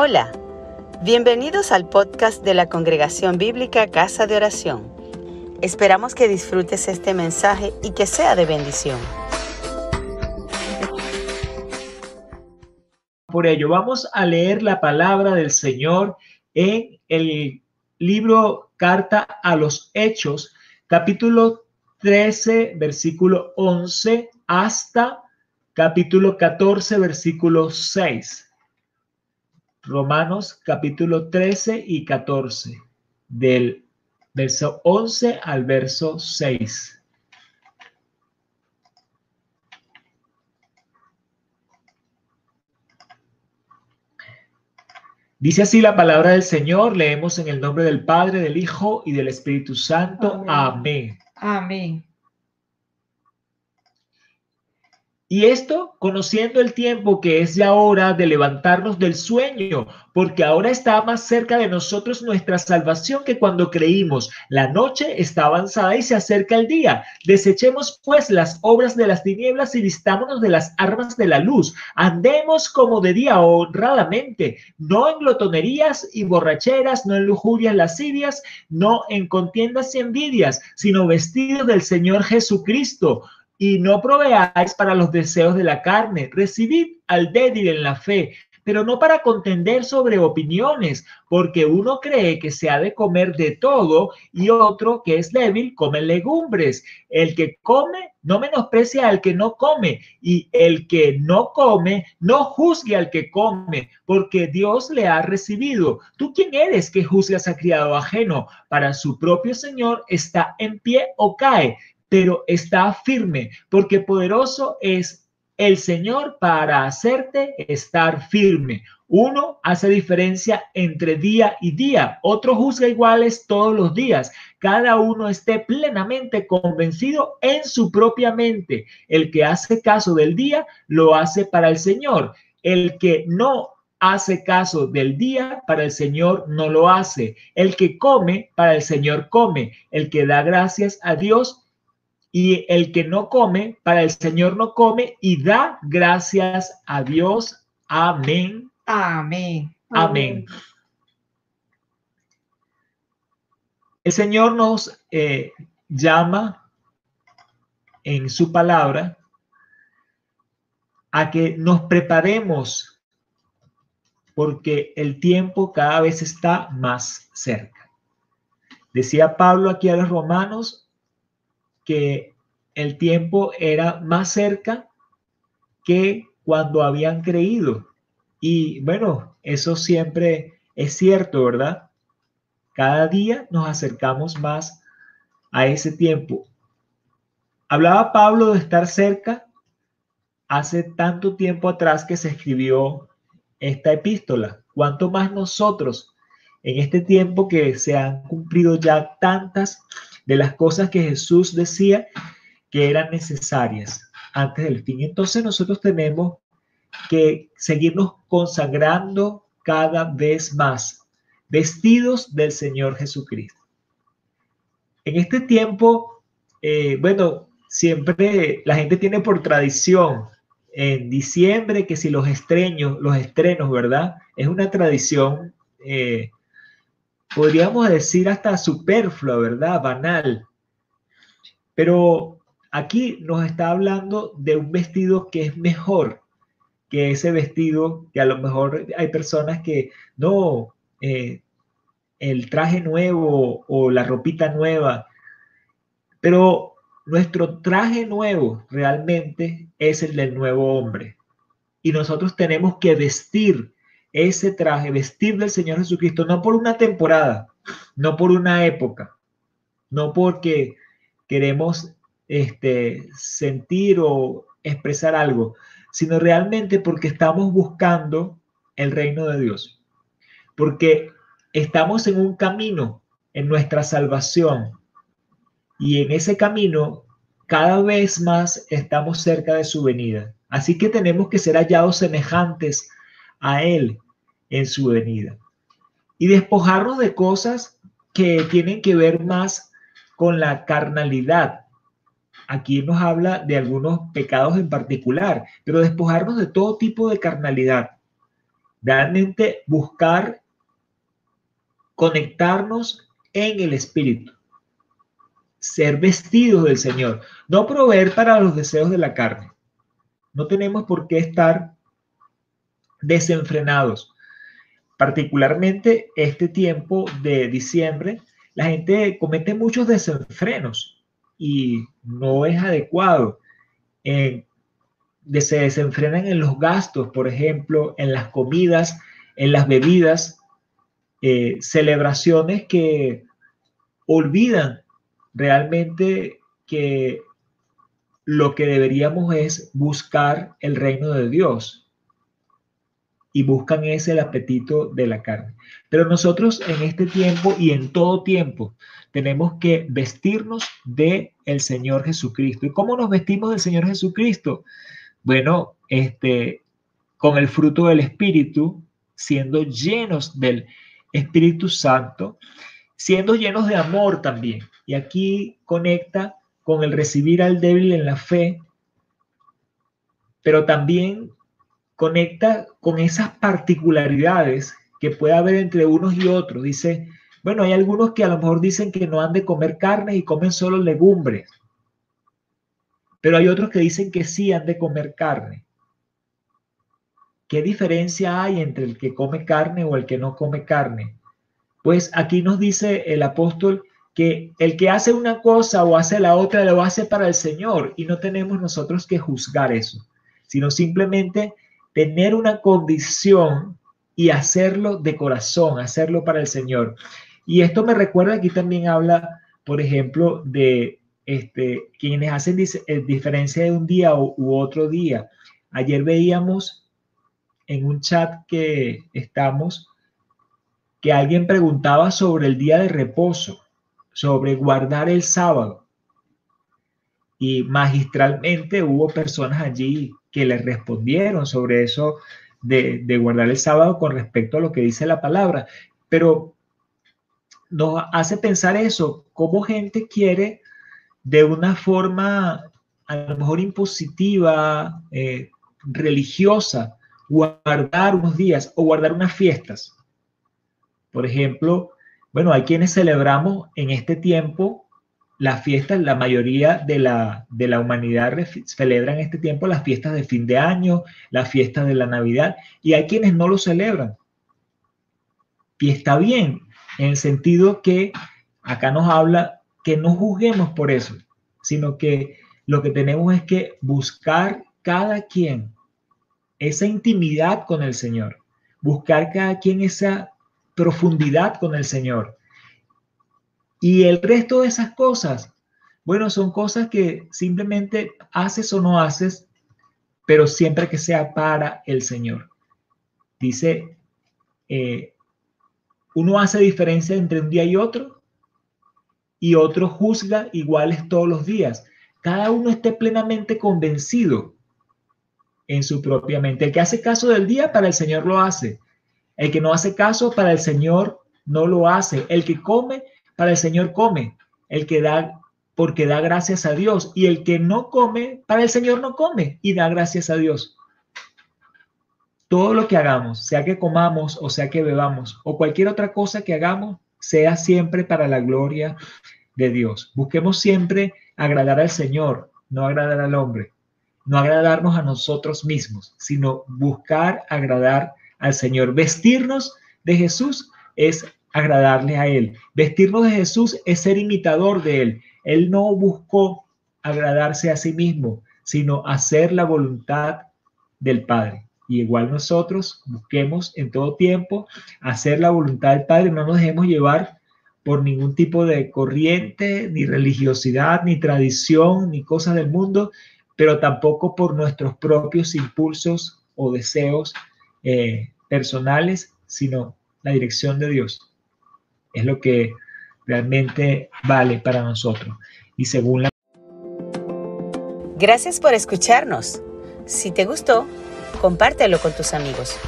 Hola, bienvenidos al podcast de la Congregación Bíblica Casa de Oración. Esperamos que disfrutes este mensaje y que sea de bendición. Por ello, vamos a leer la palabra del Señor en el libro Carta a los Hechos, capítulo 13, versículo 11, hasta capítulo 14, versículo 6. Romanos capítulo 13 y 14, del verso 11 al verso 6. Dice así la palabra del Señor, leemos en el nombre del Padre, del Hijo y del Espíritu Santo. Amén. Amén. Y esto conociendo el tiempo que es ya hora de levantarnos del sueño, porque ahora está más cerca de nosotros nuestra salvación que cuando creímos. La noche está avanzada y se acerca el día. Desechemos pues las obras de las tinieblas y vistámonos de las armas de la luz. Andemos como de día honradamente, no en glotonerías y borracheras, no en lujurias lascivias, no en contiendas y envidias, sino vestidos del Señor Jesucristo y no proveáis para los deseos de la carne. Recibid al débil en la fe, pero no para contender sobre opiniones, porque uno cree que se ha de comer de todo y otro que es débil come legumbres. El que come no menosprecia al que no come y el que no come no juzgue al que come, porque Dios le ha recibido. ¿Tú quién eres que juzgas a criado ajeno? Para su propio Señor está en pie o cae pero está firme, porque poderoso es el Señor para hacerte estar firme. Uno hace diferencia entre día y día, otro juzga iguales todos los días. Cada uno esté plenamente convencido en su propia mente. El que hace caso del día, lo hace para el Señor. El que no hace caso del día, para el Señor no lo hace. El que come, para el Señor come. El que da gracias a Dios, y el que no come, para el Señor no come y da gracias a Dios. Amén. Amén. Amén. El Señor nos eh, llama en su palabra a que nos preparemos porque el tiempo cada vez está más cerca. Decía Pablo aquí a los romanos, que el tiempo era más cerca que cuando habían creído. Y bueno, eso siempre es cierto, ¿verdad? Cada día nos acercamos más a ese tiempo. Hablaba Pablo de estar cerca hace tanto tiempo atrás que se escribió esta epístola. ¿Cuánto más nosotros en este tiempo que se han cumplido ya tantas de las cosas que Jesús decía que eran necesarias antes del fin. Entonces nosotros tenemos que seguirnos consagrando cada vez más, vestidos del Señor Jesucristo. En este tiempo, eh, bueno, siempre la gente tiene por tradición en diciembre que si los estrenos, los estrenos, ¿verdad? Es una tradición eh, podríamos decir hasta superflua, ¿verdad? Banal. Pero aquí nos está hablando de un vestido que es mejor que ese vestido que a lo mejor hay personas que no, eh, el traje nuevo o la ropita nueva, pero nuestro traje nuevo realmente es el del nuevo hombre. Y nosotros tenemos que vestir ese traje, vestir del Señor Jesucristo, no por una temporada, no por una época, no porque queremos este, sentir o expresar algo, sino realmente porque estamos buscando el reino de Dios, porque estamos en un camino, en nuestra salvación, y en ese camino cada vez más estamos cerca de su venida. Así que tenemos que ser hallados semejantes a Él en su venida. Y despojarnos de cosas que tienen que ver más con la carnalidad. Aquí nos habla de algunos pecados en particular, pero despojarnos de todo tipo de carnalidad. Realmente buscar conectarnos en el Espíritu, ser vestidos del Señor, no proveer para los deseos de la carne. No tenemos por qué estar desenfrenados. Particularmente este tiempo de diciembre, la gente comete muchos desenfrenos y no es adecuado. Se desenfrenan en los gastos, por ejemplo, en las comidas, en las bebidas, eh, celebraciones que olvidan realmente que lo que deberíamos es buscar el reino de Dios y buscan ese el apetito de la carne. Pero nosotros en este tiempo y en todo tiempo tenemos que vestirnos de el Señor Jesucristo. ¿Y cómo nos vestimos del Señor Jesucristo? Bueno, este con el fruto del Espíritu, siendo llenos del Espíritu Santo, siendo llenos de amor también. Y aquí conecta con el recibir al débil en la fe, pero también conecta con esas particularidades que puede haber entre unos y otros. Dice, bueno, hay algunos que a lo mejor dicen que no han de comer carne y comen solo legumbres, pero hay otros que dicen que sí han de comer carne. ¿Qué diferencia hay entre el que come carne o el que no come carne? Pues aquí nos dice el apóstol que el que hace una cosa o hace la otra lo hace para el Señor y no tenemos nosotros que juzgar eso, sino simplemente tener una condición y hacerlo de corazón, hacerlo para el Señor. Y esto me recuerda, aquí también habla, por ejemplo, de este, quienes hacen eh, diferencia de un día u otro día. Ayer veíamos en un chat que estamos que alguien preguntaba sobre el día de reposo sobre guardar el sábado. Y magistralmente hubo personas allí que le respondieron sobre eso de, guardar el sábado con respecto a lo que dice la palabra. Pero nos hace pensar eso, cómo gente quiere de una forma a lo mejor impositiva, eh, religiosa, guardar unos días o guardar unas fiestas. Por ejemplo, bueno, hay quienes celebramos en este tiempo las fiestas, la mayoría de la, de la humanidad celebra en este tiempo las fiestas de fin de año, las fiestas de la Navidad, y hay quienes no lo celebran. Y está bien, en el sentido que acá nos habla que no juzguemos por eso, sino que lo que tenemos es que buscar cada quien esa intimidad con el Señor, buscar cada quien esa profundidad con el Señor. Y el resto de esas cosas, bueno, son cosas que simplemente haces o no haces, pero siempre que sea para el Señor. Dice, eh, uno hace diferencia entre un día y otro, y otro juzga iguales todos los días. Cada uno esté plenamente convencido en su propia mente. El que hace caso del día, para el Señor lo hace. El que no hace caso para el Señor no lo hace. El que come para el Señor come. El que da porque da gracias a Dios. Y el que no come para el Señor no come y da gracias a Dios. Todo lo que hagamos, sea que comamos o sea que bebamos o cualquier otra cosa que hagamos, sea siempre para la gloria de Dios. Busquemos siempre agradar al Señor, no agradar al hombre, no agradarnos a nosotros mismos, sino buscar agradar al Señor. Vestirnos de Jesús es agradarle a Él. Vestirnos de Jesús es ser imitador de Él. Él no buscó agradarse a sí mismo, sino hacer la voluntad del Padre. Y igual nosotros busquemos en todo tiempo hacer la voluntad del Padre, no nos dejemos llevar por ningún tipo de corriente, ni religiosidad, ni tradición, ni cosas del mundo, pero tampoco por nuestros propios impulsos o deseos eh, personales, sino la dirección de Dios. Es lo que realmente vale para nosotros. Y según la... Gracias por escucharnos. Si te gustó, compártelo con tus amigos.